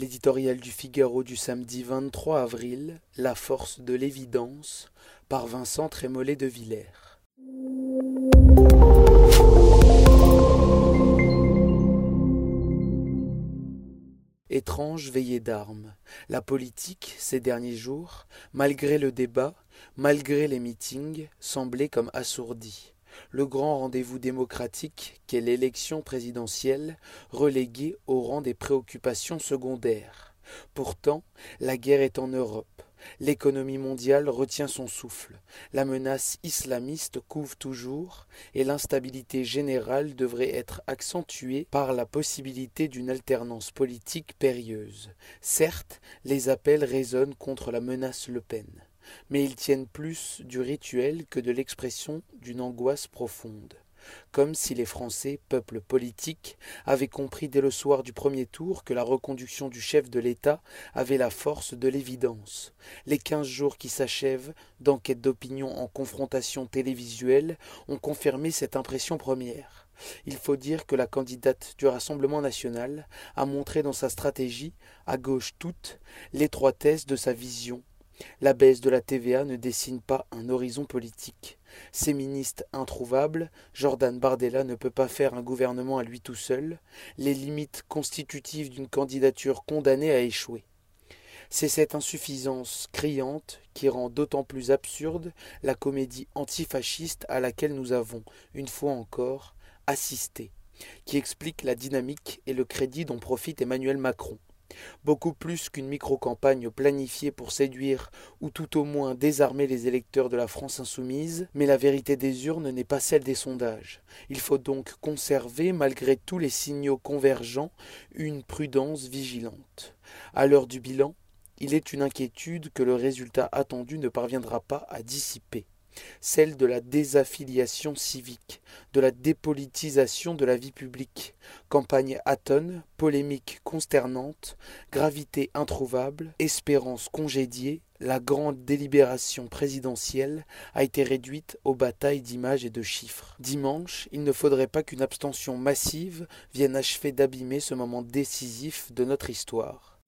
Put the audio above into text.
L'éditorial du Figaro du samedi 23 avril, La force de l'évidence, par Vincent Trémollet de Villers. Étrange veillée d'armes. La politique, ces derniers jours, malgré le débat, malgré les meetings, semblait comme assourdie le grand rendez-vous démocratique qu'est l'élection présidentielle, relégué au rang des préoccupations secondaires. Pourtant, la guerre est en Europe. L'économie mondiale retient son souffle, la menace islamiste couve toujours, et l'instabilité générale devrait être accentuée par la possibilité d'une alternance politique périlleuse. Certes, les appels résonnent contre la menace Le Pen mais ils tiennent plus du rituel que de l'expression d'une angoisse profonde comme si les Français, peuple politique, avaient compris dès le soir du premier tour que la reconduction du chef de l'État avait la force de l'évidence. Les quinze jours qui s'achèvent, d'enquête d'opinion en confrontation télévisuelle, ont confirmé cette impression première. Il faut dire que la candidate du Rassemblement national a montré dans sa stratégie, à gauche toute, l'étroitesse de sa vision la baisse de la TVA ne dessine pas un horizon politique. Séministe introuvable, Jordan Bardella ne peut pas faire un gouvernement à lui tout seul, les limites constitutives d'une candidature condamnée à échouer. C'est cette insuffisance criante qui rend d'autant plus absurde la comédie antifasciste à laquelle nous avons, une fois encore, assisté, qui explique la dynamique et le crédit dont profite Emmanuel Macron. Beaucoup plus qu'une micro-campagne planifiée pour séduire ou tout au moins désarmer les électeurs de la France insoumise, mais la vérité des urnes n'est pas celle des sondages. Il faut donc conserver, malgré tous les signaux convergents, une prudence vigilante. À l'heure du bilan, il est une inquiétude que le résultat attendu ne parviendra pas à dissiper celle de la désaffiliation civique, de la dépolitisation de la vie publique, campagne atone, polémique consternante, gravité introuvable, espérance congédiée, la grande délibération présidentielle a été réduite aux batailles d'images et de chiffres. Dimanche, il ne faudrait pas qu'une abstention massive vienne achever d'abîmer ce moment décisif de notre histoire.